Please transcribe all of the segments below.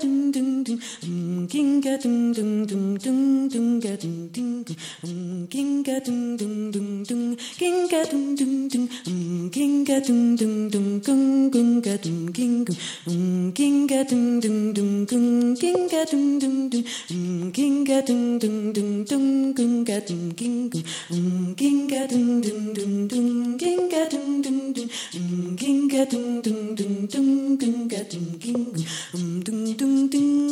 dun dun ding ding ding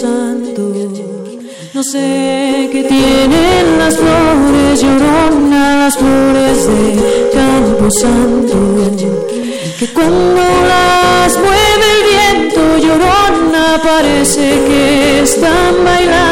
Santo. No sé qué tienen las flores lloronas, las flores de Campo Santo. Que cuando las mueve el viento llorona, parece que están bailando.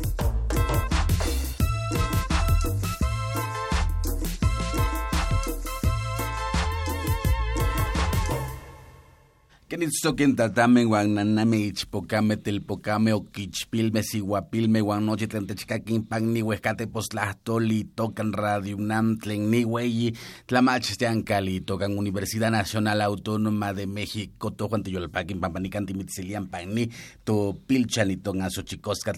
Kenitzoken tatamen wan naname ichpocame telpocame oquichpilme siguapilme wan noche tlantechcaquin pan ni huescate postlahtoli tocan radio UNAM tlen ni hueyi tlamach teancali tocan Universidad Nacional Autónoma de México to Juan Tiyolpaquin pampanicanti mitzilian pan ni to pilchan y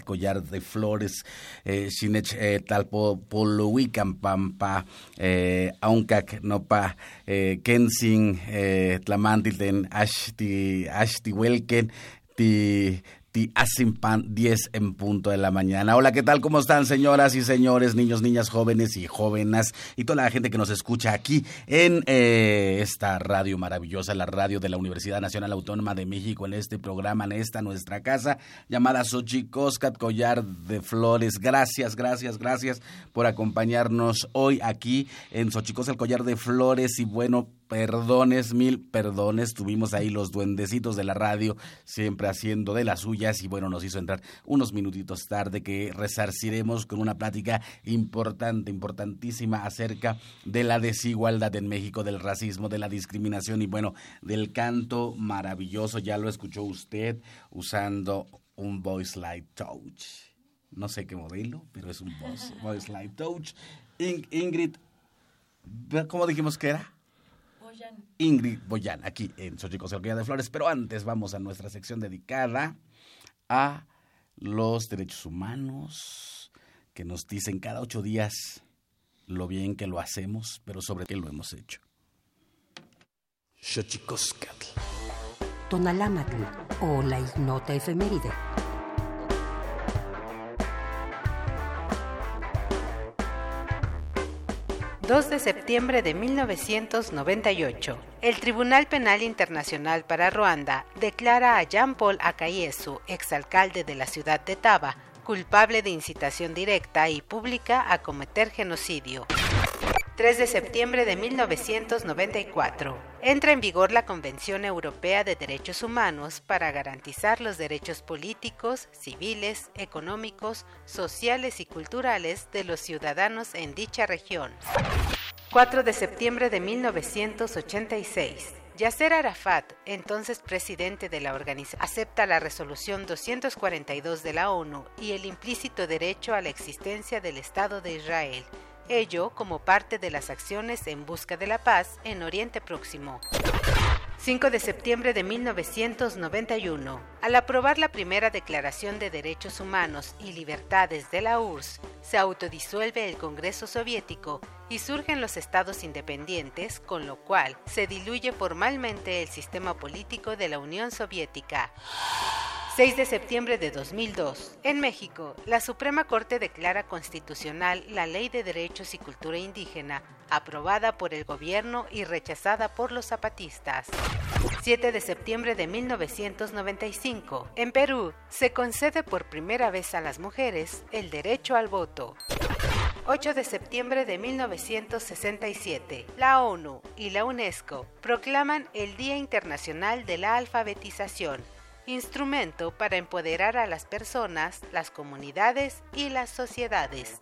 collar de flores eh, sinech eh, talpo poluican pampa eh, auncac nopa eh, kensin eh, tlamantil ashti ti Ashti Welken, ti ti Asimpan 10 en punto de la mañana. Hola, ¿qué tal? ¿Cómo están, señoras y señores, niños, niñas, jóvenes y jóvenes y toda la gente que nos escucha aquí en eh, esta radio maravillosa, la radio de la Universidad Nacional Autónoma de México, en este programa, en esta nuestra casa llamada Xochicoscat Collar de Flores. Gracias, gracias, gracias por acompañarnos hoy aquí en Xochicoscat Collar de Flores y bueno, perdones, mil perdones. Tuvimos ahí los duendecitos de la radio siempre haciendo de las suyas y bueno, nos hizo entrar unos minutitos tarde que resarciremos con una plática importante, importantísima acerca de la desigualdad en México, del racismo, de la discriminación y bueno, del canto maravilloso. Ya lo escuchó usted usando un Voice Light Touch. No sé qué modelo, pero es un voice, voice Light Touch. Ingrid, ¿cómo dijimos que era? Ingrid Boyan, aquí en Xochicosca de Flores. Pero antes vamos a nuestra sección dedicada a los derechos humanos, que nos dicen cada ocho días lo bien que lo hacemos, pero sobre qué lo hemos hecho. Xochicoscatl. Tonalámatl o la ignota efeméride. 2 de septiembre de 1998, el Tribunal Penal Internacional para Ruanda declara a Jean-Paul Akayesu, exalcalde de la ciudad de Taba, culpable de incitación directa y pública a cometer genocidio. 3 de septiembre de 1994. Entra en vigor la Convención Europea de Derechos Humanos para garantizar los derechos políticos, civiles, económicos, sociales y culturales de los ciudadanos en dicha región. 4 de septiembre de 1986. Yasser Arafat, entonces presidente de la organización, acepta la resolución 242 de la ONU y el implícito derecho a la existencia del Estado de Israel ello como parte de las acciones en busca de la paz en Oriente Próximo. 5 de septiembre de 1991. Al aprobar la primera Declaración de Derechos Humanos y Libertades de la URSS, se autodisuelve el Congreso Soviético y surgen los estados independientes, con lo cual se diluye formalmente el sistema político de la Unión Soviética. 6 de septiembre de 2002. En México, la Suprema Corte declara constitucional la Ley de Derechos y Cultura Indígena, aprobada por el gobierno y rechazada por los zapatistas. 7 de septiembre de 1995. En Perú, se concede por primera vez a las mujeres el derecho al voto. 8 de septiembre de 1967, la ONU y la UNESCO proclaman el Día Internacional de la Alfabetización instrumento para empoderar a las personas, las comunidades y las sociedades.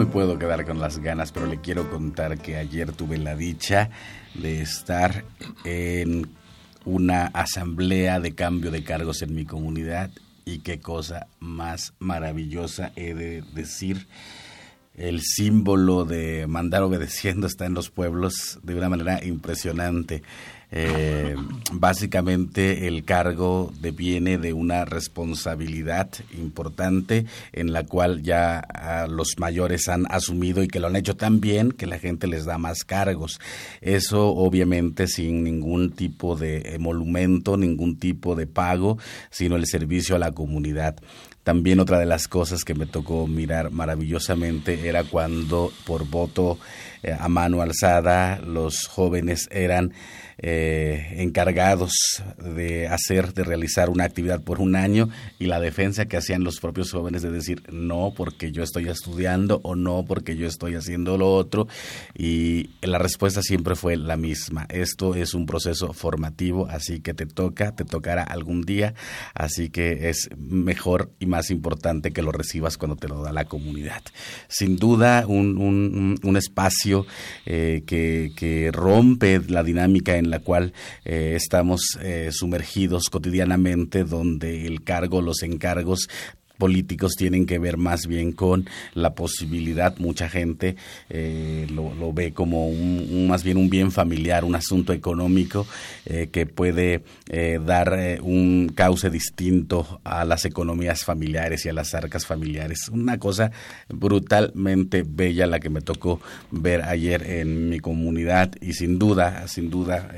Puedo quedar con las ganas, pero le quiero contar que ayer tuve la dicha de estar en una asamblea de cambio de cargos en mi comunidad y qué cosa más maravillosa he de decir. El símbolo de mandar obedeciendo está en los pueblos de una manera impresionante. Eh, básicamente el cargo viene de una responsabilidad importante en la cual ya ah, los mayores han asumido y que lo han hecho tan bien que la gente les da más cargos. Eso obviamente sin ningún tipo de emolumento, ningún tipo de pago, sino el servicio a la comunidad. También otra de las cosas que me tocó mirar maravillosamente era cuando por voto eh, a mano alzada los jóvenes eran eh, encargados de hacer, de realizar una actividad por un año y la defensa que hacían los propios jóvenes de decir no porque yo estoy estudiando o no porque yo estoy haciendo lo otro y la respuesta siempre fue la misma. Esto es un proceso formativo, así que te toca, te tocará algún día, así que es mejor y más importante que lo recibas cuando te lo da la comunidad. Sin duda, un, un, espacio eh, que, que rompe la dinámica en la cual eh, estamos eh, sumergidos cotidianamente, donde el cargo, los encargos políticos tienen que ver más bien con la posibilidad, mucha gente eh, lo, ve como un, más bien un bien familiar, un asunto económico eh, que puede eh, dar un cauce distinto a las economías familiares y a las arcas familiares. Una cosa brutalmente bella la que me tocó ver ayer en mi comunidad y sin duda, sin duda,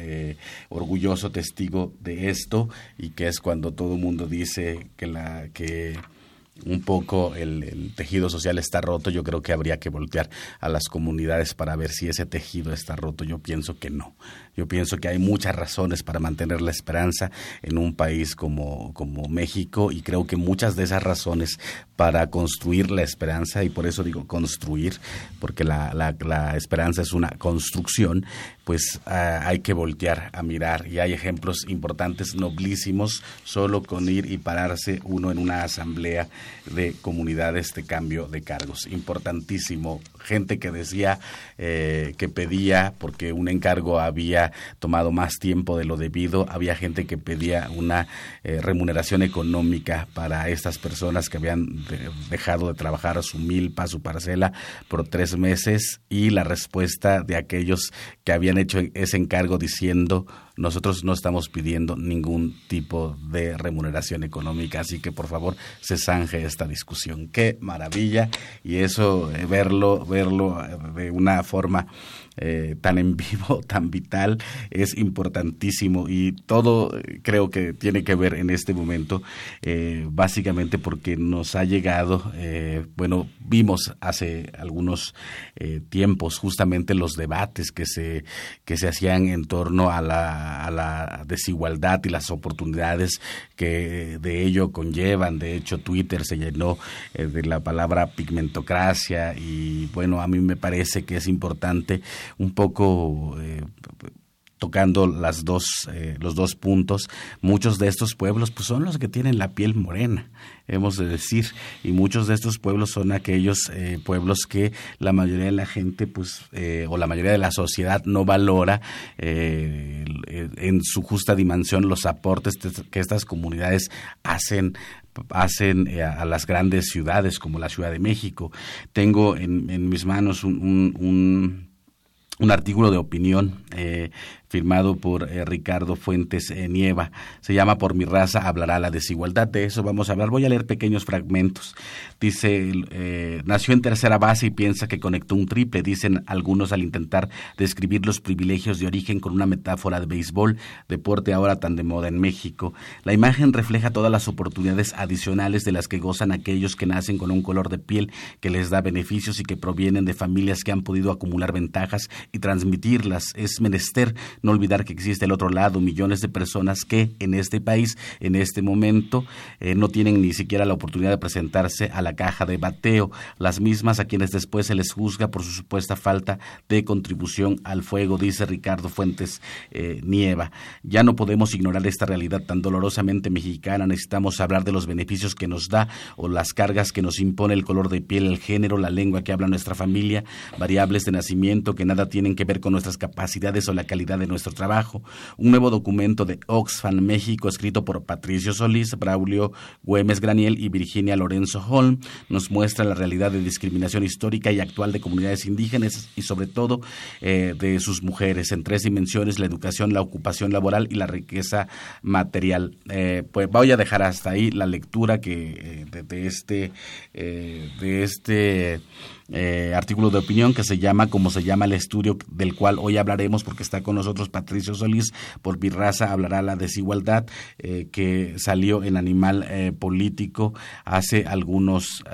orgulloso testigo de esto y que es cuando todo el mundo dice que la que un poco el, tejido social está roto, yo creo que habría que voltear a las comunidades para ver si ese tejido está roto. Yo pienso que no. Yo pienso que hay muchas razones para mantener la esperanza en un país como, como México y creo que muchas de esas razones para construir la esperanza, y por eso digo construir, porque la, la, esperanza es una construcción, pues ah, hay que voltear a mirar y hay ejemplos importantes, noblísimos, solo con ir y pararse uno en una asamblea de comunidades de cambio de cargos. Importantísimo. Gente que decía eh, que pedía, porque un encargo había tomado más tiempo de lo debido, había gente que pedía una eh, remuneración económica para estas personas que habían dejado de trabajar su milpa, su parcela por tres meses y la respuesta de aquellos que habían hecho ese encargo diciendo nosotros no estamos pidiendo ningún tipo de remuneración económica, así que por favor se zanje esta discusión. Qué maravilla y eso eh, verlo, verlo eh, de una forma eh, tan en vivo, tan vital, es importantísimo. Y todo creo que tiene que ver en este momento básicamente porque nos ha llegado, bueno, vimos hace algunos tiempos justamente los debates que se, que se hacían en torno a la a la desigualdad y las oportunidades que de ello conllevan. De hecho, Twitter se llenó eh, de la palabra pigmentocracia y bueno, a mí me parece que es importante un poco... Eh, tocando las dos, eh, los dos puntos, muchos de estos pueblos pues, son los que tienen la piel morena, hemos de decir, y muchos de estos pueblos son aquellos eh, pueblos que la mayoría de la gente, pues, eh, o la mayoría de la sociedad no valora en su justa dimensión los aportes que estas comunidades hacen hacen a, las grandes ciudades como la Ciudad de México. Tengo en, mis manos un, un, un artículo de opinión eh, firmado por eh, Ricardo Fuentes eh, Nieva. Se llama Por mi raza hablará la desigualdad. De eso vamos a hablar. Voy a leer pequeños fragmentos. Dice, eh, nació en tercera base y piensa que conectó un triple, dicen algunos al intentar describir los privilegios de origen con una metáfora de béisbol, deporte ahora tan de moda en México. La imagen refleja todas las oportunidades adicionales de las que gozan aquellos que nacen con un color de piel que les da beneficios y que provienen de familias que han podido acumular ventajas y transmitirlas. Es menester no olvidar que existe el otro lado, millones de personas que en este país, en este momento, eh, no tienen ni siquiera la oportunidad de presentarse a la caja de bateo, las mismas a quienes después se les juzga por su supuesta falta de contribución al fuego, dice Ricardo Fuentes eh, Nieva. Ya no podemos ignorar esta realidad tan dolorosamente mexicana, necesitamos hablar de los beneficios que nos da o las cargas que nos impone el color de piel, el género, la lengua que habla nuestra familia, variables de nacimiento que nada tienen que ver con nuestras capacidades o la calidad de nuestro trabajo. Un nuevo documento de Oxfam México, escrito por Patricio Solís, Braulio Güemes Graniel y Virginia Lorenzo Holm, nos muestra la realidad de discriminación histórica y actual de comunidades indígenas y sobre todo eh, de sus mujeres en tres dimensiones, la educación, la ocupación laboral y la riqueza material. Eh, pues voy a dejar hasta ahí la lectura que eh, de, este de este artículo de opinión que se llama como se llama el estudio del cual hoy hablaremos porque está con nosotros Patricio Solís. Por Birraza hablará la desigualdad que salió en Animal Político hace algunos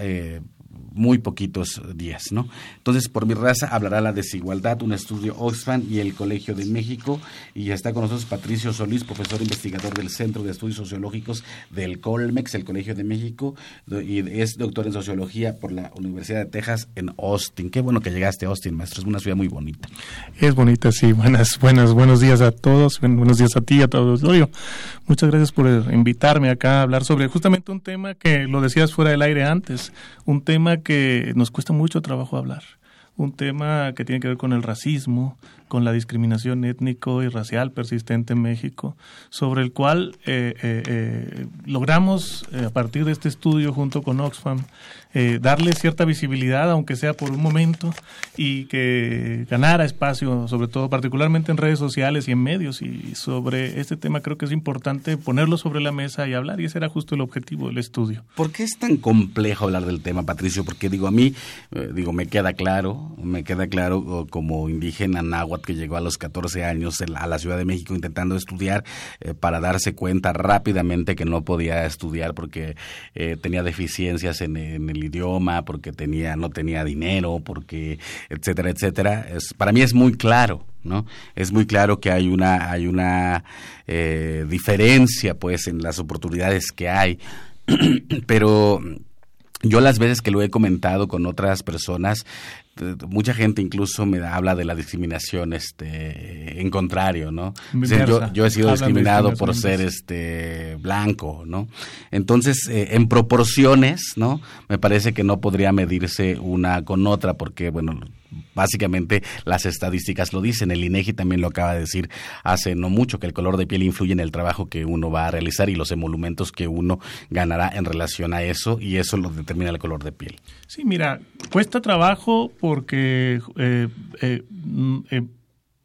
muy poquitos días, ¿no? Entonces, por mi raza hablará la desigualdad, un estudio Oxfam y el Colegio de México, y está con nosotros Patricio Solís, profesor investigador del Centro de Estudios Sociológicos del Colmex, el Colegio de México, y es doctor en Sociología por la Universidad de Texas en Austin. Qué bueno que llegaste a Austin, maestro, es una ciudad muy bonita. Es bonita, sí. Buenas, buenas, buenos días a todos, buenos días a ti, a todo auditorio. Muchas gracias por invitarme acá a hablar sobre justamente un tema que lo decías fuera del aire antes, un tema que nos cuesta mucho trabajo hablar, un tema que tiene que ver con el racismo, con la discriminación étnico y racial persistente en México, sobre el cual eh, eh, eh, logramos, a partir de este estudio junto con Oxfam, darle cierta visibilidad, aunque sea por un momento, y que ganara espacio, sobre todo particularmente en redes sociales y en medios. Y sobre este tema creo que es importante ponerlo sobre la mesa y hablar, y ese era justo el objetivo del estudio. ¿Por qué es tan complejo hablar del tema, Patricio? Porque digo, a mí, digo, me queda claro, me queda claro como indígena náhuatl, que llegó a los 14 años a la Ciudad de México intentando estudiar eh, para darse cuenta rápidamente que no podía estudiar porque eh, tenía deficiencias en, el idioma, porque tenía no tenía dinero, porque etcétera, etcétera. Es, para mí es muy claro. ¿no? Es muy claro que hay una, hay una eh, diferencia pues en las oportunidades que hay, pero yo las veces que lo he comentado con otras personas, mucha gente incluso me habla de la discriminación este en contrario no yo, he sido discriminado por ser este blanco no entonces eh, en proporciones no me parece que no podría medirse una con otra porque bueno básicamente las estadísticas lo dicen. El INEGI también lo acaba de decir hace no mucho que el color de piel influye en el trabajo que uno va a realizar y los emolumentos que uno ganará en relación a eso y eso lo determina el color de piel. Sí, mira, cuesta trabajo porque eh, eh, mm, eh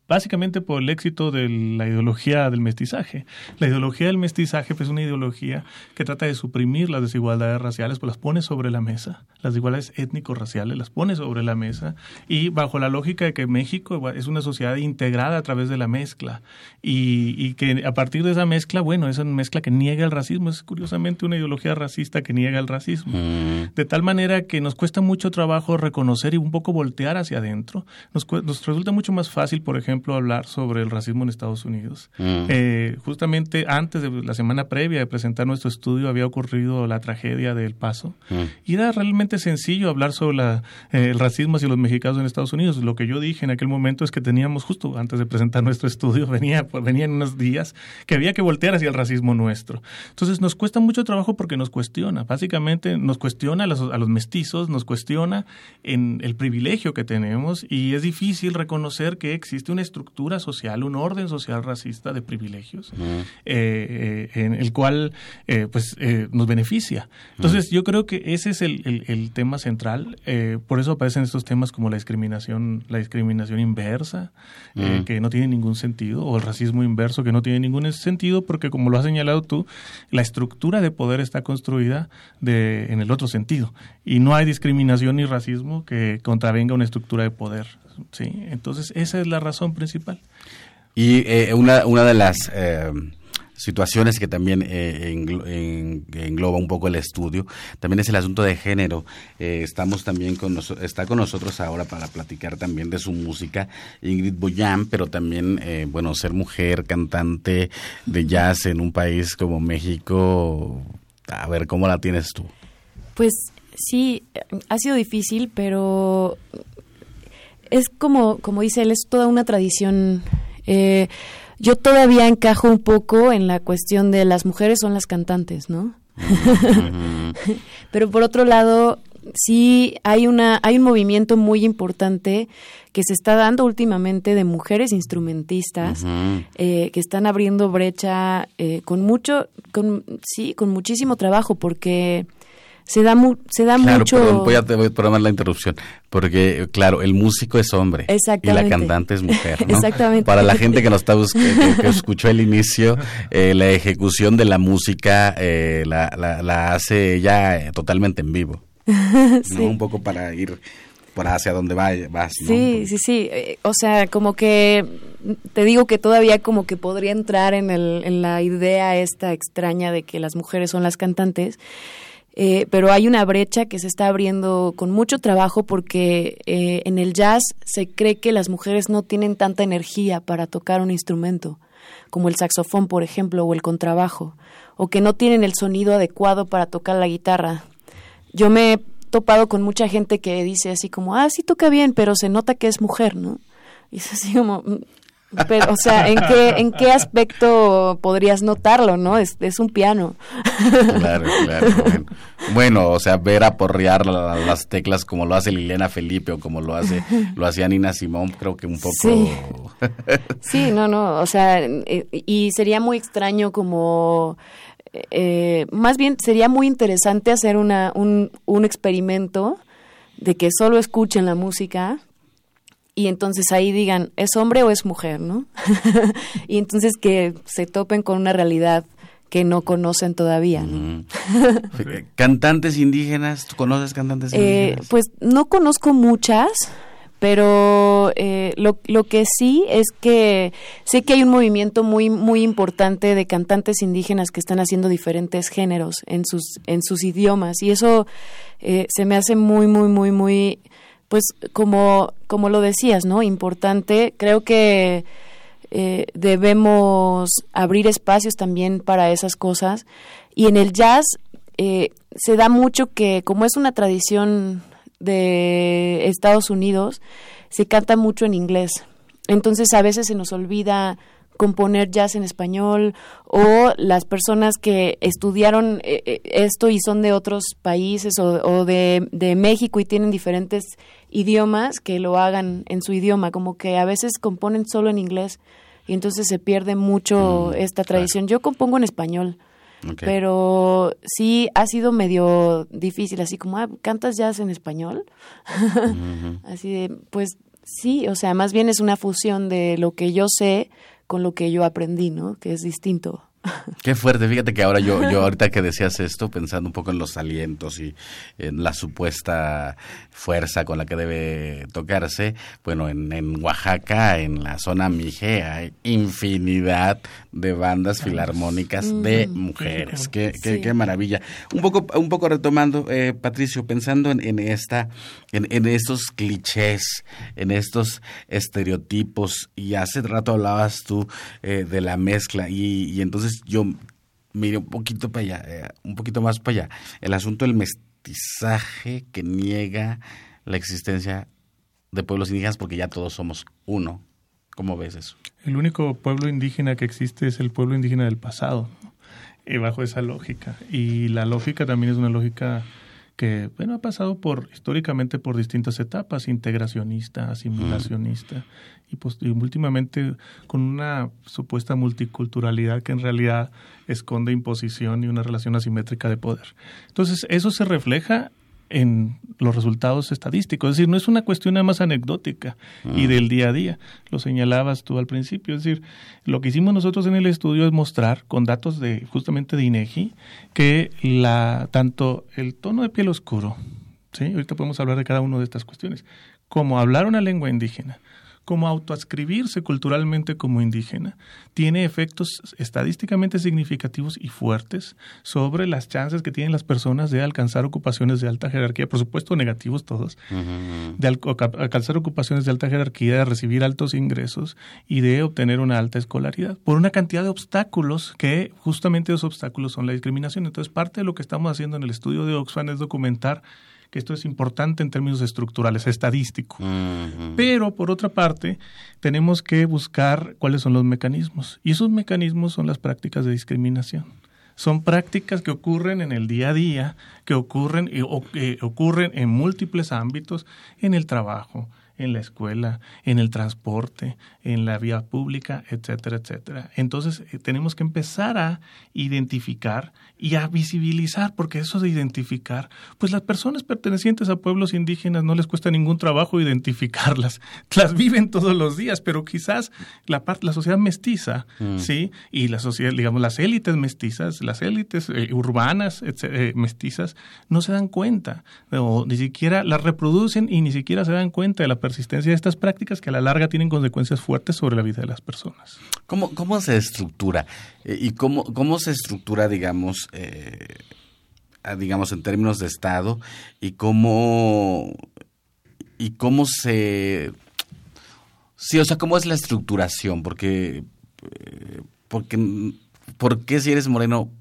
básicamente por el éxito de la ideología del mestizaje. La ideología del mestizaje pues, es una ideología que trata de suprimir las desigualdades raciales, pues las pone sobre la mesa, las desigualdades étnico-raciales las pone sobre la mesa y bajo la lógica de que México es una sociedad integrada a través de la mezcla y, que a partir de esa mezcla, bueno, esa mezcla que niega el racismo, es curiosamente una ideología racista que niega el racismo. Mm. De tal manera que nos cuesta mucho trabajo reconocer y un poco voltear hacia adentro. Nos, nos resulta mucho más fácil, por ejemplo, ejemplo, hablar sobre el racismo en Estados Unidos. Mm. Eh, justamente antes de la semana previa de presentar nuestro estudio había ocurrido la tragedia del Paso mm. y era realmente sencillo hablar sobre la, eh, el racismo hacia los mexicanos en Estados Unidos. Lo que yo dije en aquel momento es que teníamos justo antes de presentar nuestro estudio venía pues, venían unos días que había que voltear hacia el racismo nuestro. Entonces nos cuesta mucho trabajo porque nos cuestiona. Básicamente nos cuestiona a los, a los mestizos, nos cuestiona en el privilegio que tenemos y es difícil reconocer que existe una estructura social, un orden social racista de privilegios, eh, eh, en el cual eh, pues nos beneficia. Entonces yo creo que ese es el, el, tema central. por eso aparecen estos temas como la discriminación, la discriminación inversa, que no tiene ningún sentido, o el racismo inverso, que no tiene ningún sentido, porque como lo has señalado tú, la estructura de poder está construida de, en el otro sentido. Y no hay discriminación ni racismo que contravenga una estructura de poder. ¿sí? Entonces, esa es la razón principal. Y eh, una, una de las eh, situaciones que también eh, engloba un poco el estudio, también es el asunto de género. estamos también con está con nosotros ahora para platicar también de su música Ingrid Boyan, pero también, bueno, ser mujer, cantante de jazz en un país como México, a ver, ¿cómo la tienes tú? Pues sí, ha sido difícil, pero es como, como dice él, es toda una tradición. Eh, yo todavía encajo un poco en la cuestión de las mujeres son las cantantes, ¿no? Pero por otro lado, sí hay una hay un movimiento muy importante que se está dando últimamente de mujeres instrumentistas eh, que están abriendo brecha eh, con mucho con sí con muchísimo trabajo porque se da se da claro, mucho perdón, voy a, voy a programar la interrupción porque claro el músico es hombre y la cantante es mujer ¿no? exactamente para la gente que nos está que, que escuchó el inicio eh, la ejecución de la música eh, la, la, la, hace ella eh, totalmente en vivo sí. ¿no? un poco para ir por hacia donde vas, vas ¿no? sí sí sí eh, o sea como que te digo que todavía como que podría entrar en, el, en la idea esta extraña de que las mujeres son las cantantes eh, pero hay una brecha que se está abriendo con mucho trabajo porque eh, en el jazz se cree que las mujeres no tienen tanta energía para tocar un instrumento, como el saxofón, por ejemplo, o el contrabajo, o que no tienen el sonido adecuado para tocar la guitarra. Yo me he topado con mucha gente que dice así como, ah, sí toca bien, pero se nota que es mujer, ¿no? Y es así como, pero o sea en qué en qué aspecto podrías notarlo no es, es un piano. Claro claro bueno. bueno o sea ver aporrear la, las teclas como lo hace Liliana Felipe o como lo hace lo hacía Nina Simón creo que un poco sí, sí no no o sea y sería muy extraño como eh, más bien sería muy interesante hacer una un, un experimento de que solo escuchen la música y entonces ahí digan, ¿es hombre o es mujer? ¿no? y entonces que se topen con una realidad que no conocen todavía. ¿no? ¿Cantantes indígenas? ¿Tú conoces cantantes indígenas? Eh, pues no conozco muchas, pero eh, lo, lo que sí es que sé que hay un movimiento muy muy importante de cantantes indígenas que están haciendo diferentes géneros en sus en sus idiomas y eso eh, se me hace muy muy muy muy pues como, como lo decías, ¿no? Importante, creo que eh, debemos abrir espacios también para esas cosas. Y en el jazz eh, se da mucho que, como es una tradición de Estados Unidos, se canta mucho en inglés. Entonces a veces se nos olvida componer jazz en español o las personas que estudiaron eh, esto y son de otros países o, o de, de, México y tienen diferentes idiomas que lo hagan en su idioma, como que a veces componen solo en inglés y entonces se pierde mucho mm, esta tradición. Claro. Yo compongo en español. Okay. Pero sí ha sido medio difícil, así como, ah, ¿cantas jazz en español? Así de, pues sí, o sea, más bien es una fusión de lo que yo sé con lo que yo aprendí, ¿no? Que es distinto. Qué fuerte, fíjate que ahora yo, yo ahorita que decías esto, pensando un poco en los alientos y en la supuesta fuerza con la que debe tocarse, bueno, en, en Oaxaca, en la zona Mije, hay infinidad de bandas filarmónicas de mujeres. Qué, qué, sí. qué, maravilla. Un poco, un poco retomando, eh, Patricio, pensando en, en esta, en, estos clichés, en estos estereotipos, y hace rato hablabas tú eh, de la mezcla, y, entonces yo mire un poquito para allá, eh, un poquito más para allá. El asunto del mestizaje que niega la existencia de pueblos indígenas porque ya todos somos uno. ¿Cómo ves eso? El único pueblo indígena que existe es el pueblo indígena del pasado, y bajo esa lógica. Y la lógica también es una lógica que bueno ha pasado por históricamente por distintas etapas integracionista asimilacionista mm. y, pues, y últimamente con una supuesta multiculturalidad que en realidad esconde imposición y una relación asimétrica de poder entonces eso se refleja en los resultados estadísticos. Es decir, no es una cuestión nada más anecdótica y del día a día. Lo señalabas tú al principio. Es decir, lo que hicimos nosotros en el estudio es mostrar con datos de justamente de INEGI que la tanto el tono de piel oscuro, ¿sí? ahorita podemos hablar de cada una de estas cuestiones, como hablar una lengua indígena, como autoascribirse culturalmente como indígena, tiene efectos estadísticamente significativos y fuertes sobre las chances que tienen las personas de alcanzar ocupaciones de alta jerarquía, por supuesto negativos todos, uh -huh. de al alcanzar ocupaciones de alta jerarquía, de recibir altos ingresos y de obtener una alta escolaridad, por una cantidad de obstáculos que justamente esos obstáculos son la discriminación. Entonces, parte de lo que estamos haciendo en el estudio de Oxfam es documentar que esto es importante en términos estructurales, estadístico. Uh -huh. Pero, por otra parte, tenemos que buscar cuáles son los mecanismos. Y esos mecanismos son las prácticas de discriminación. son prácticas que ocurren en el día a día, que ocurren, o, que ocurren en múltiples ámbitos, en el trabajo, en la escuela, en el transporte, en la vía pública, etcétera, etcétera. Entonces eh, tenemos que empezar a identificar y a visibilizar, porque eso de identificar, pues las personas pertenecientes a pueblos indígenas no les cuesta ningún trabajo identificarlas, las viven todos los días, pero quizás la parte, la sociedad mestiza, mm. sí, y la sociedad, digamos, las élites mestizas, las élites eh, urbanas eh, mestizas, no se dan cuenta, o ni siquiera las reproducen y ni siquiera se dan cuenta de la persistencia de estas prácticas que a la larga tienen consecuencias fuertes sobre la vida de las personas. ¿Cómo, cómo se estructura? Eh, ¿Y cómo, cómo se estructura, digamos, eh, digamos, en términos de Estado? ¿Y cómo, y cómo se... Sí, o sea, ¿cómo es la estructuración? Porque, eh, porque, ¿por qué si eres moreno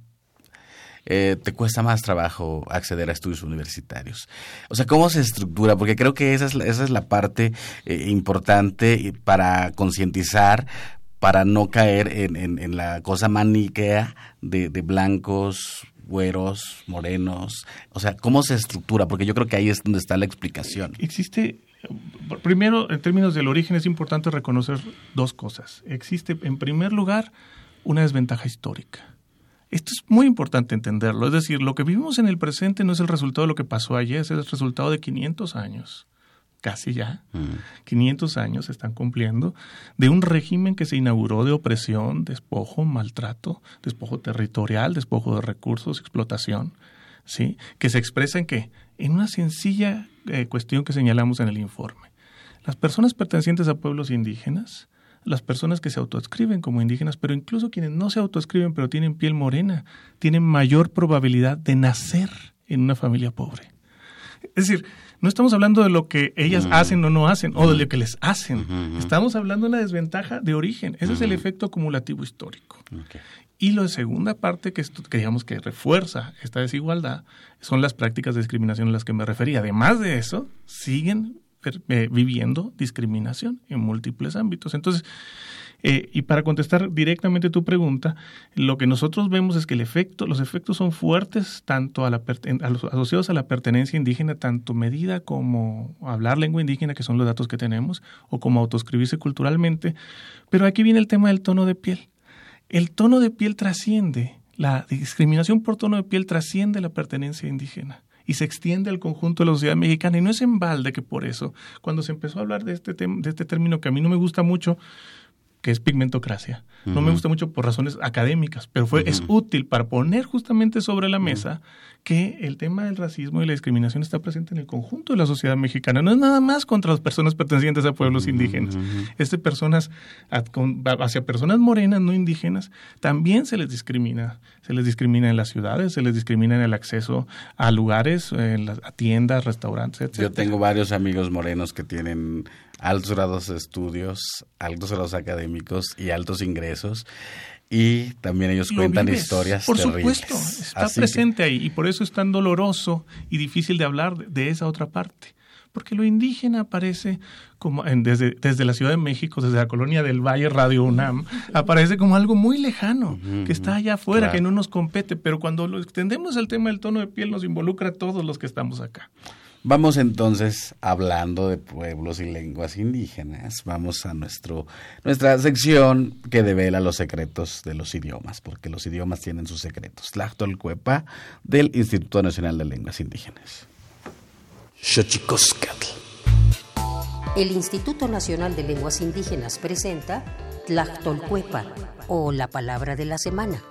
eh, te cuesta más trabajo acceder a estudios universitarios. O sea, ¿cómo se estructura? Porque creo que esa es, esa es la parte importante para concientizar, para no caer en, la cosa maniquea de, de blancos, güeros, morenos. O sea, ¿cómo se estructura? Porque yo creo que ahí es donde está la explicación. Existe Primero, en términos del origen, es importante reconocer dos cosas. Existe, en primer lugar, una desventaja histórica. Esto es muy importante entenderlo. Es decir, lo que vivimos en el presente no es el resultado de lo que pasó ayer, es el resultado de 500 años, casi ya. 500 mm. años se están cumpliendo de un régimen que se inauguró de opresión, despojo, maltrato, despojo territorial, despojo de recursos, explotación, ¿sí? Que se expresa en qué? En una sencilla eh, cuestión que señalamos en el informe. Las personas pertenecientes a pueblos indígenas las personas que se autoescriben como indígenas, pero incluso quienes no se autoescriben pero tienen piel morena, tienen mayor probabilidad de nacer en una familia pobre. Es decir, no estamos hablando de lo que ellas hacen o no hacen, o de lo que les hacen. Estamos hablando de una desventaja de origen. Ese es el efecto acumulativo histórico. Y la segunda parte que, que digamos que refuerza esta desigualdad son las prácticas de discriminación a las que me refería. Además de eso, siguen eh, viviendo discriminación en múltiples ámbitos. Entonces, eh, y para contestar directamente tu pregunta, lo que nosotros vemos es que el efecto, los efectos son fuertes tanto a la, asociados a la pertenencia indígena, tanto medida como hablar lengua indígena, que son los datos que tenemos, o como autoescribirse culturalmente. Pero aquí viene el tema del tono de piel. El tono de piel trasciende, la discriminación por tono de piel trasciende la pertenencia indígena y se extiende al conjunto de la sociedad mexicana. Y no es en balde que por eso, cuando se empezó a hablar de este, de este término que a mí no me gusta mucho, que es pigmentocracia. No me gusta mucho por razones académicas, pero fue, es útil para poner justamente sobre la mesa que el tema del racismo y la discriminación está presente en el conjunto de la sociedad mexicana. No es nada más contra las personas pertenecientes a pueblos indígenas. Es de personas, hacia personas morenas, no indígenas, también se les discrimina. Se les discrimina en las ciudades, se les discrimina en el acceso a lugares, en las, a tiendas, restaurantes, etc. Yo tengo varios amigos morenos que tienen altos grados de estudios, altos grados académicos y altos ingresos. Y también ellos cuentan historias por supuesto, está presente ahí y por eso es tan doloroso y difícil de hablar de esa otra parte. Porque lo indígena aparece como en, desde, desde la Ciudad de México, desde la colonia del Valle Radio UNAM, aparece como algo muy lejano, que está allá afuera, que no nos compete, pero cuando lo extendemos el tema del tono de piel nos involucra a todos los que estamos acá. Vamos entonces, hablando de pueblos y lenguas indígenas, vamos a nuestro, nuestra sección que devela los secretos de los idiomas, porque los idiomas tienen sus secretos. Cuepa del Instituto Nacional de Lenguas Indígenas. El Instituto Nacional de Lenguas Indígenas presenta Tlactolcuepa o la palabra de la semana.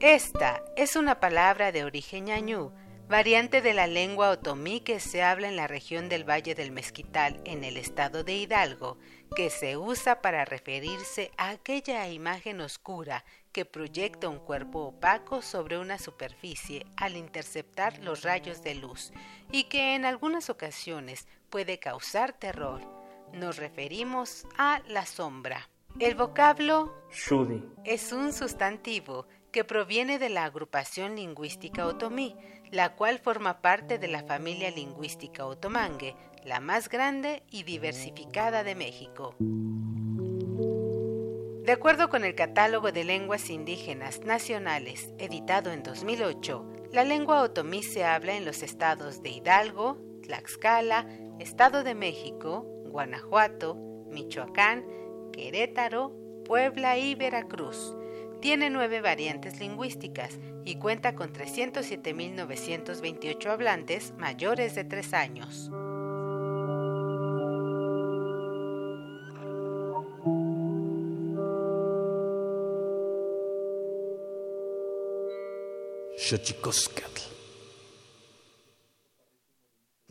Esta es una palabra de origen ñañú, variante de la lengua otomí que se habla en la región del Valle del Mezquital, en el estado de Hidalgo, que se usa para referirse a aquella imagen oscura que proyecta un cuerpo opaco sobre una superficie al interceptar los rayos de luz y que en algunas ocasiones puede causar terror. Nos referimos a la sombra. El vocablo Shudi es un sustantivo que proviene de la agrupación lingüística otomí, la cual forma parte de la familia lingüística otomangue, la más grande y diversificada de México. De acuerdo con el Catálogo de Lenguas Indígenas Nacionales, editado en 2008, la lengua otomí se habla en los estados de Hidalgo, Tlaxcala, Estado de México, Guanajuato, Michoacán, Querétaro, Puebla y Veracruz. Tiene nueve variantes lingüísticas y cuenta con 307.928 hablantes mayores de tres años.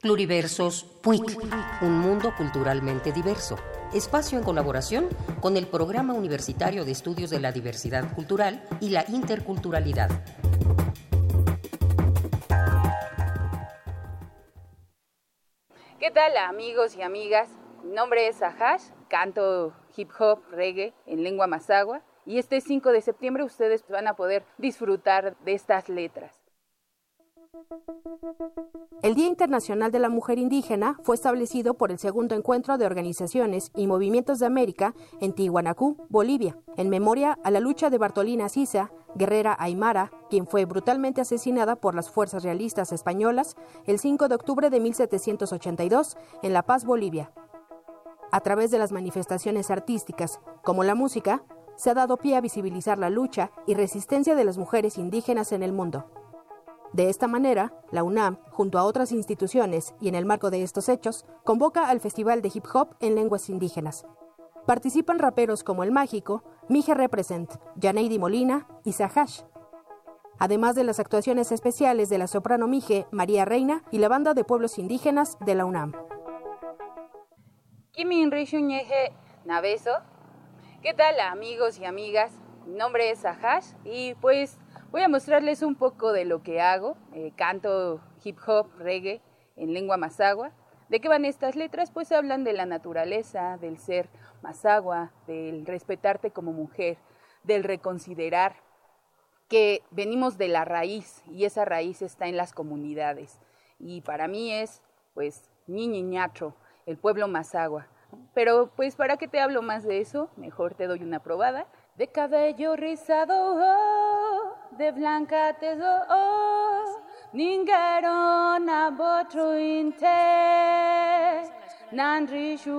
Pluriversos PUIC, un mundo culturalmente diverso. Espacio en colaboración con el Programa Universitario de Estudios de la Diversidad Cultural y la Interculturalidad. ¿Qué tal amigos y amigas? Mi nombre es Ahash, canto hip hop reggae en lengua mazagua y este 5 de septiembre ustedes van a poder disfrutar de estas letras. El Día Internacional de la Mujer Indígena fue establecido por el segundo encuentro de organizaciones y movimientos de América en Tihuanacú, Bolivia, en memoria a la lucha de Bartolina Sisa, guerrera aymara, quien fue brutalmente asesinada por las fuerzas realistas españolas el 5 de octubre de 1782 en La Paz, Bolivia. A través de las manifestaciones artísticas, como la música, se ha dado pie a visibilizar la lucha y resistencia de las mujeres indígenas en el mundo. De esta manera, la UNAM, junto a otras instituciones y en el marco de estos hechos, convoca al Festival de Hip Hop en Lenguas Indígenas. Participan raperos como El Mágico, Mije Represent, Janeidi Molina y Sahash. Además de las actuaciones especiales de la soprano Mije María Reina y la banda de pueblos indígenas de la UNAM. ¿Qué tal amigos y amigas? Mi nombre es Ahash y pues voy a mostrarles un poco de lo que hago. Eh, canto hip hop, reggae en lengua mazagua. ¿De qué van estas letras? Pues hablan de la naturaleza, del ser mazagua, del respetarte como mujer, del reconsiderar que venimos de la raíz y esa raíz está en las comunidades. Y para mí es pues Ñiñiñacho, el pueblo mazagua. Pero pues para qué te hablo más de eso, mejor te doy una probada. De cabello rizado, oh, de blanca tez, oh, ninguém na botro inte, nanrishu.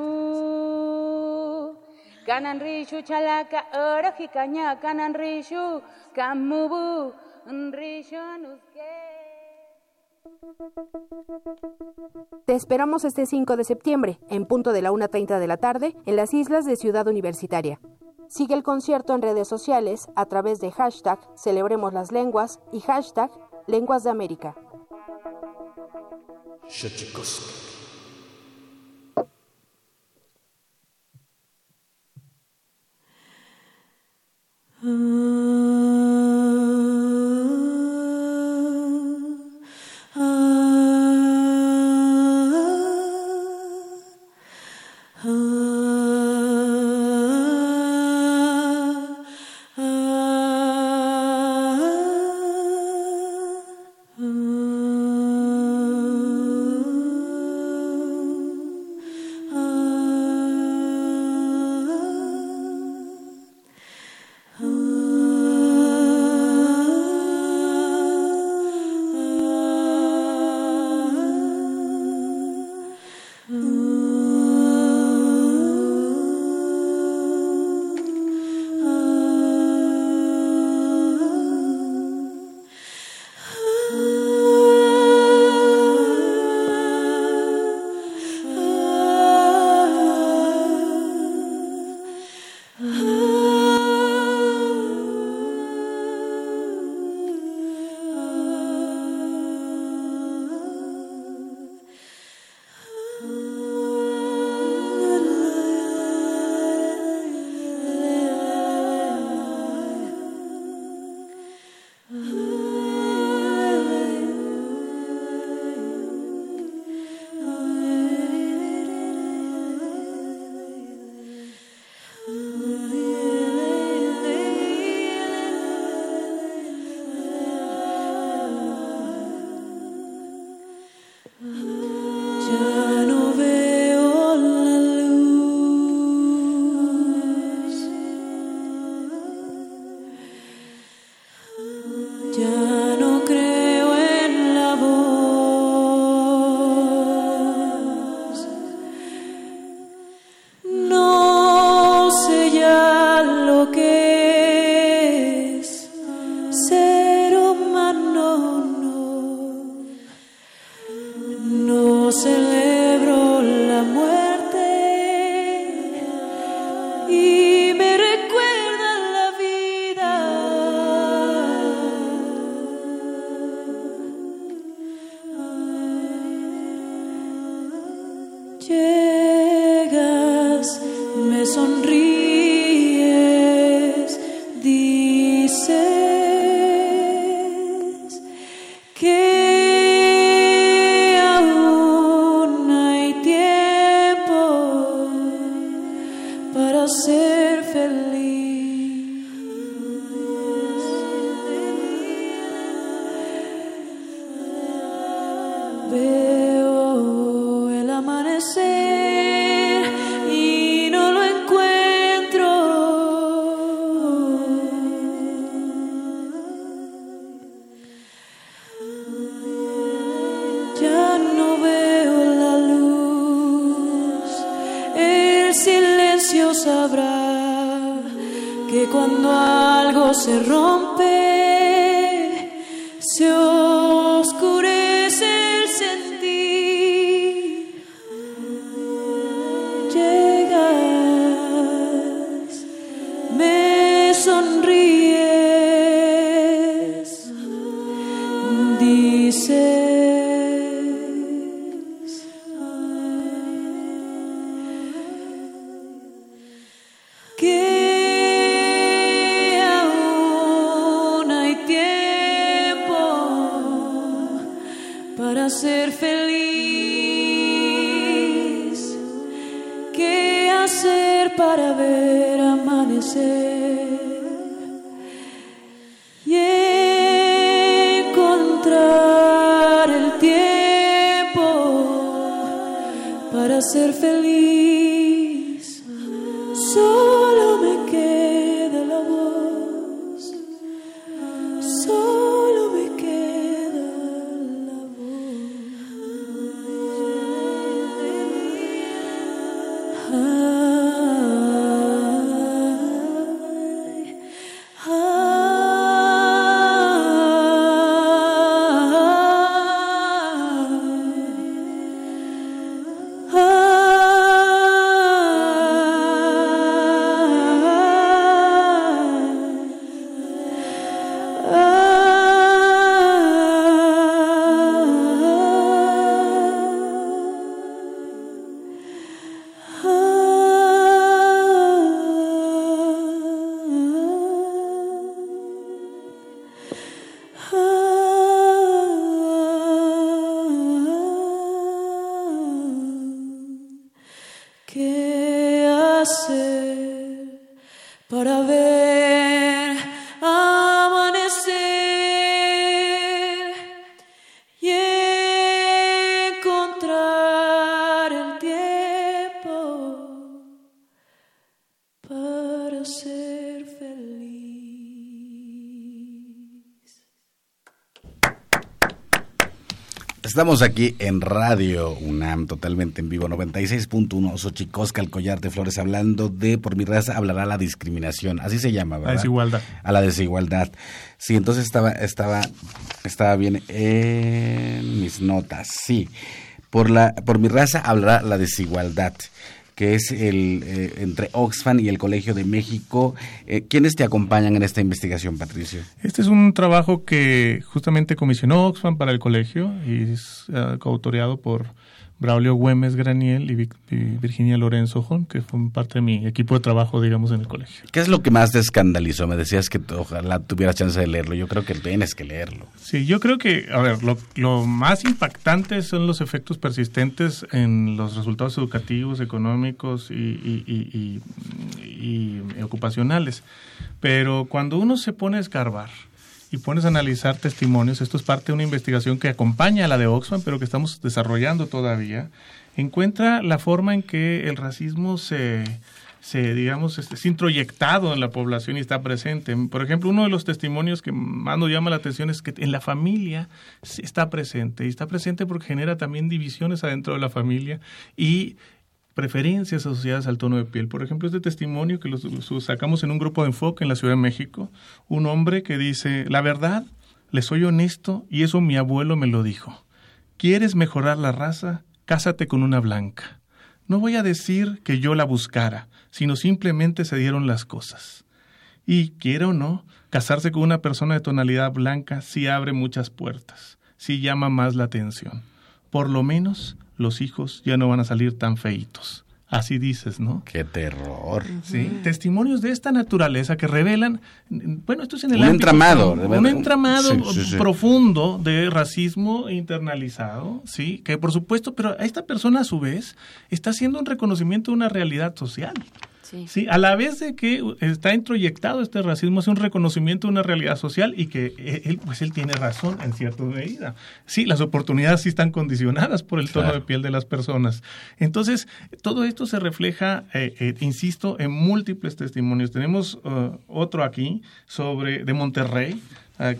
Kananrishu chalaka, ora hikaña, kananrishu, kamubu, nrishu nuske. Te esperamos este 5 de septiembre, en punto de la 1.30 de la tarde, en las islas de Ciudad Universitaria. Sigue el concierto en redes sociales a través de hashtag Celebremos las Lenguas y hashtag Lenguas de América. Ah. Yeah. Estamos aquí en Radio UNAM, totalmente en vivo, 96.1, Xochicosca, el collar de flores, hablando de, por mi raza, hablará la discriminación, así se llama, ¿verdad? La desigualdad. A la desigualdad. Sí, entonces estaba, estaba, estaba bien en mis notas, sí. Por, la, por mi raza hablará la desigualdad, que es el eh, entre Oxfam y el Colegio de México. Eh, ¿Quiénes te acompañan en esta investigación, Patricio? Este es un trabajo que justamente comisionó Oxfam para el colegio y es eh, coautoreado por Braulio Güemes Graniel y, Vic- y Virginia Lorenzo Jon, que fue parte de mi equipo de trabajo, digamos, en el colegio. ¿Qué es lo que más te escandalizó? Me decías que ojalá tuvieras chance de leerlo. Yo creo que tienes que leerlo. Sí, yo creo que, a ver, lo, lo más impactante son los efectos persistentes en los resultados educativos, económicos y, y- y- y- y ocupacionales. Pero cuando uno se pone a escarbar y pones a analizar testimonios, esto es parte de una investigación que acompaña a la de Oxfam, pero que estamos desarrollando todavía, encuentra la forma en que el racismo se, se digamos, este, es introyectado en la población y está presente. Por ejemplo, uno de los testimonios que más nos llama la atención es que en la familia está presente, y está presente porque genera también divisiones adentro de la familia y preferencias asociadas al tono de piel. Por ejemplo, este testimonio que lo sacamos en un grupo de enfoque en la Ciudad de México, un hombre que dice, la verdad, le soy honesto y eso mi abuelo me lo dijo. ¿Quieres mejorar la raza? Cásate con una blanca. no voy a decir que yo la buscara, sino simplemente se dieron las cosas. Y, quiera o no, casarse con una persona de tonalidad blanca sí abre muchas puertas, sí llama más la atención. Por lo menos los hijos ya no van a salir tan feitos. Así dices, ¿no? Qué terror. Sí, testimonios de esta naturaleza que revelan, bueno, esto es en el Un ámbito- entramado, un, ¿verdad? entramado Sí, sí, sí. profundo de racismo internalizado, sí, que por supuesto, pero esta persona a su vez está haciendo un reconocimiento de una realidad social. Sí. Sí, a la vez de que está introyectado este racismo, es un reconocimiento de una realidad social y que eh, él, pues él tiene razón en cierta medida. Sí, las oportunidades sí están condicionadas por el tono Claro. de piel de las personas. Entonces, todo esto se refleja, eh, eh, insisto, en múltiples testimonios. Tenemos eh, otro aquí sobre de Monterrey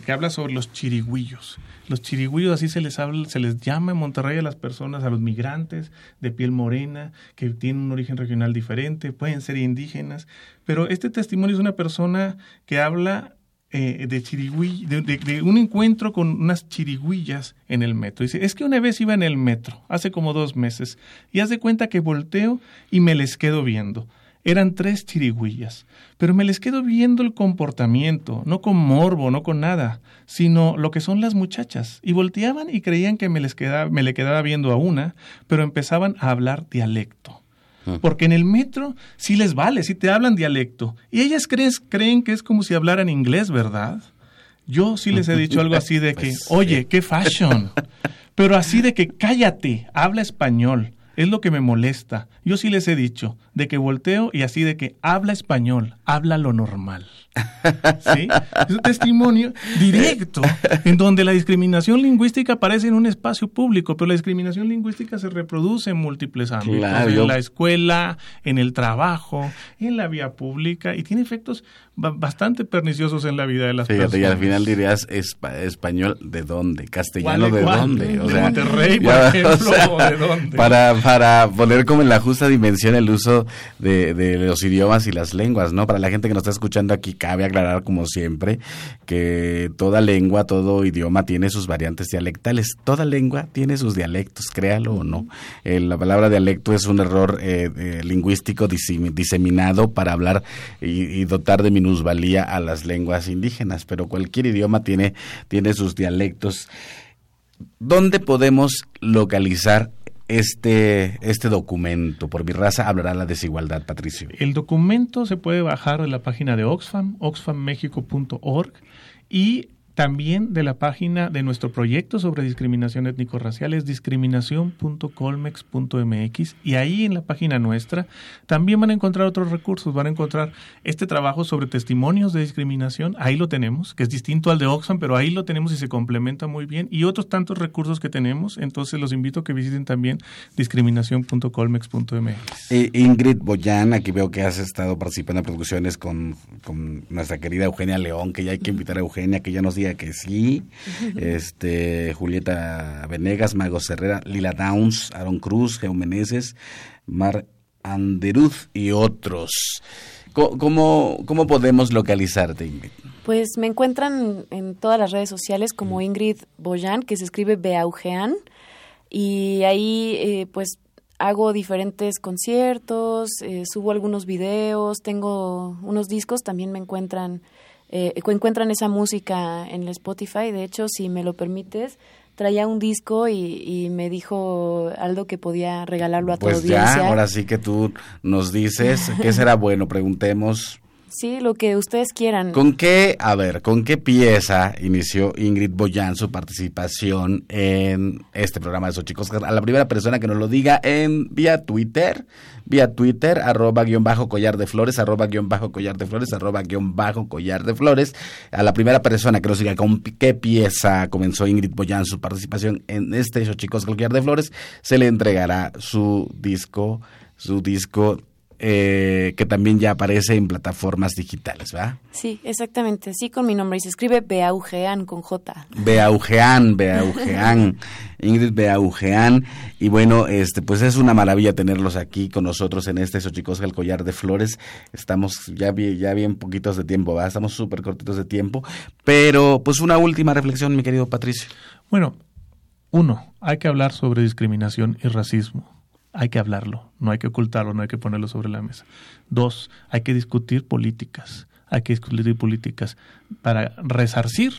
que habla sobre los chirigüillos. Los chirigüillos así se les habla, se les llama en Monterrey a las personas, a los migrantes de piel morena que tienen un origen regional diferente, pueden ser indígenas, pero este testimonio es una persona que habla eh, de, de, de- de un encuentro con unas chirigüillas en el metro. Dice, es que una vez iba en el metro, hace como dos meses, y haz de cuenta que volteo y me les quedo viendo. Eran tres chirigüillas, pero me les quedo viendo el comportamiento, no con morbo, no con nada, sino lo que son las muchachas. Y volteaban y creían que me, les quedaba, me le quedaba viendo a una, pero empezaban a hablar dialecto. Porque en el metro sí les vale, sí te hablan dialecto. Y ellas crees, creen que es como si hablaran inglés, ¿verdad? Yo sí les he dicho algo así de que, oye, qué fashion. Pero así de que cállate, habla español. Es lo que me molesta. Yo sí les he dicho, de que volteo y así de que habla español, habla lo normal. ¿Sí? Es un testimonio directo en donde la discriminación lingüística aparece en un espacio público, pero la discriminación lingüística se reproduce en múltiples ámbitos, Claro, en la escuela, en el trabajo, en la vía pública y tiene efectos ba- bastante perniciosos en la vida de las Fíjate, y al final dirías espa- español de dónde, castellano ¿Cuál de dónde, ¿De Monterrey, por ejemplo, o de dónde? para para poner como en la justa dimensión el uso de, de los idiomas y las lenguas, ¿no? Para la gente que nos está escuchando aquí cabe aclarar como siempre que toda lengua, todo idioma tiene sus variantes dialectales, toda lengua tiene sus dialectos, créalo o no. Eh, la palabra dialecto es un error eh, eh, lingüístico disemi- diseminado para hablar y, y dotar de minusvalía a las lenguas indígenas, pero cualquier idioma tiene, tiene sus dialectos. ¿Dónde podemos localizar este, este documento? Por mi raza hablará la desigualdad, Patricio. El documento se puede bajar de la página de Oxfam, oxfammexico.org y también de la página de nuestro proyecto sobre discriminación étnico-racial es discriminación.colmex.mx y ahí en la página nuestra también van a encontrar otros recursos, van a encontrar este trabajo sobre testimonios de discriminación, ahí lo tenemos, que es distinto al de Oxfam, pero ahí lo tenemos y se complementa muy bien. Y otros tantos recursos que tenemos, entonces los invito a que visiten también discriminación.colmex.mx. Eh, Ingrid Boyan, aquí veo que has estado participando en producciones con, con nuestra querida Eugenia León, que ya hay que invitar a Eugenia, que ya nos diga que sí. Este, Julieta Venegas, Mago Herrera, Lila Downs, Aaron Cruz, Geo Meneses, Mar Anderuz y otros. ¿Cómo, cómo podemos localizarte, Ingrid? Pues me encuentran en todas las redes sociales como Ingrid Boyan, que se escribe Beaugean, y ahí eh, pues hago diferentes conciertos, eh, subo algunos videos, tengo unos discos, también me encuentran, eh, encuentran esa música en el Spotify, de hecho, si me lo permites, traía un disco y, y me dijo Aldo que podía regalarlo a tu Pues audiencia. ya, ahora sí que tú nos dices qué será bueno, preguntemos. Sí, lo que ustedes quieran. ¿Con qué, a ver, con qué pieza inició Ingrid Boyan su participación en este programa de Xochicos? A la primera persona que nos lo diga en vía Twitter, vía Twitter, arroba guion bajo collar de flores, arroba guion bajo collar de flores, arroba guion bajo collar de flores. A la primera persona que nos diga con qué pieza comenzó Ingrid Boyan su participación en este Xochicos collar de flores, se le entregará su disco, su disco eh, que también ya aparece en plataformas digitales, ¿verdad? Sí, exactamente, sí con mi nombre y se escribe Beaugean con J. Beaugean, Beaugean, Ingrid Beaugean. Y bueno, este, pues es una maravilla tenerlos aquí con nosotros en este Xochicosca, el collar de flores. Estamos ya bien, ya bien poquitos de tiempo, ¿verdad? Estamos súper cortitos de tiempo. Pero, pues una última reflexión, mi querido Patricio. Bueno, uno, hay que hablar sobre discriminación y racismo. Hay que hablarlo, no hay que ocultarlo, no hay que ponerlo sobre la mesa. Dos, hay que discutir políticas, hay que discutir políticas para resarcir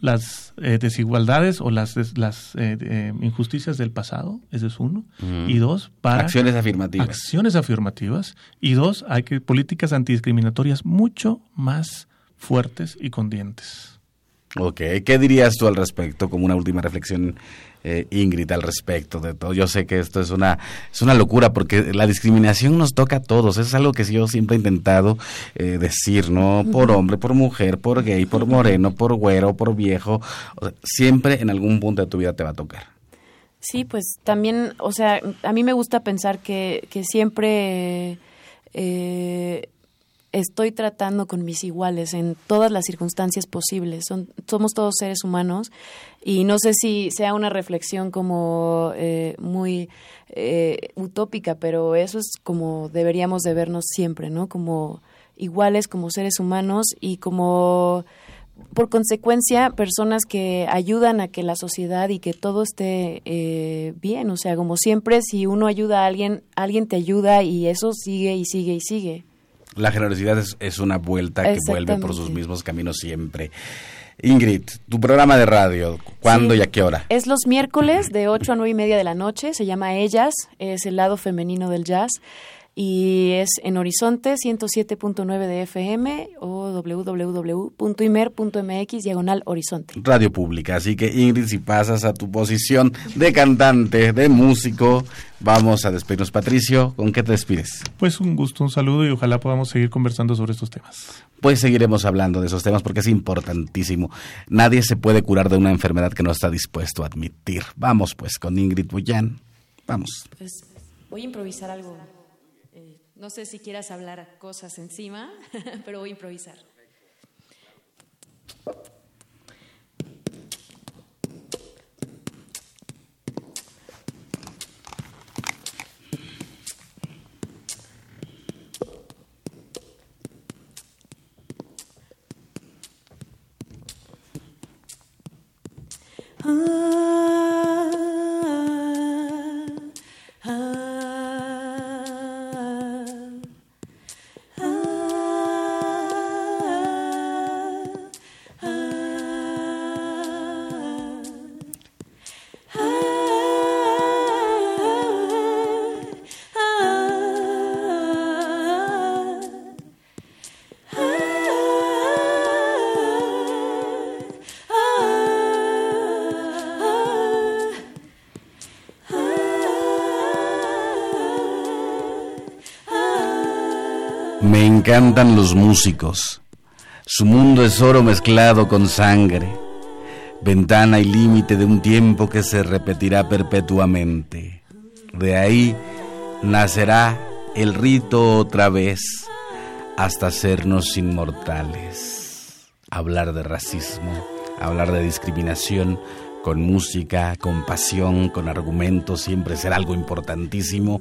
las eh, desigualdades o las, las eh, eh, injusticias del pasado, ese es uno. Mm. Y dos, para... Acciones afirmativas. Acciones afirmativas. Y dos, hay que políticas antidiscriminatorias mucho más fuertes y con dientes. Ok, ¿qué dirías tú al respecto como una última reflexión, eh, Ingrid, al respecto de todo? Yo sé que esto es una, es una locura porque la discriminación nos toca a todos, eso es algo que yo siempre he intentado eh, decir, ¿no? Por hombre, por mujer, por gay, por moreno, por güero, por viejo, o sea, siempre en algún punto de tu vida te va a tocar. Sí, pues también, o sea, a mí me gusta pensar que, que siempre eh, estoy tratando con mis iguales en todas las circunstancias posibles. Son, somos todos seres humanos y no sé si sea una reflexión como eh, muy eh, utópica, pero eso es como deberíamos de vernos siempre, ¿no? Como iguales, como seres humanos y como por consecuencia, personas que ayudan a que la sociedad y que todo esté eh, bien. O sea, como siempre, si uno ayuda a alguien, alguien te ayuda y eso sigue y sigue y sigue. La generosidad es, es una vuelta que vuelve por sus mismos caminos siempre. Ingrid, tu programa de radio, ¿cuándo Sí. y a qué hora? Es los miércoles de 8 a 9 y media de la noche, se llama Ellas, es el lado femenino del jazz y es en Horizonte 107.9 de FM o www.imer.mx diagonal Horizonte. Radio Pública. Así que Ingrid, si pasas a tu posición de cantante, de músico, vamos a despedirnos. Patricio, ¿con qué te despides? Pues un gusto, un saludo y ojalá podamos seguir conversando sobre estos temas. Pues seguiremos hablando de esos temas porque es importantísimo. Nadie se puede curar de una enfermedad que no está dispuesto a admitir. Vamos pues con Ingrid Bullán. Vamos. Pues voy a improvisar algo. No sé si quieras hablar cosas encima, pero voy a improvisar. Me encantan los músicos. Su mundo es oro mezclado con sangre, ventana y límite de un tiempo que se repetirá perpetuamente. De ahí nacerá el rito otra vez hasta hacernos inmortales. Hablar de racismo, hablar de discriminación, con música, con pasión, con argumentos, siempre será algo importantísimo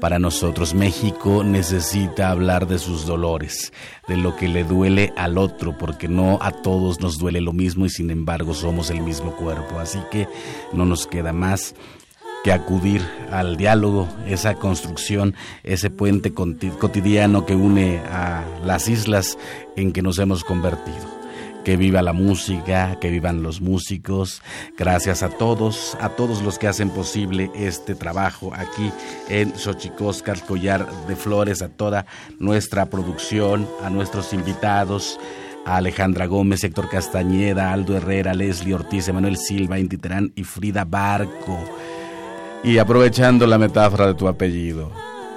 para nosotros. México necesita hablar de sus dolores, de lo que le duele al otro, porque no a todos nos duele lo mismo y sin embargo somos el mismo cuerpo. Así que no nos queda más que acudir al diálogo, esa construcción, ese puente cotidiano que une a las islas en que nos hemos convertido. Que viva la música, que vivan los músicos. Gracias a todos, a todos los que hacen posible este trabajo aquí en Xochicóscar, Collar de Flores, a toda nuestra producción, a nuestros invitados, a Alejandra Gómez, Héctor Castañeda, Aldo Herrera, Leslie Ortiz, Emanuel Silva, Inti Terán y Frida Barco. Y aprovechando la metáfora de tu apellido,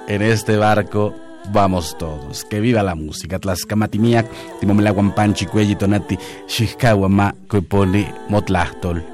en este barco vamos todos. Que viva la música. Tlaxcamatimiac, Timomelaguampanchi, Cuelli, Tonati, Xixcahuama, Cueponi, Motlachtol.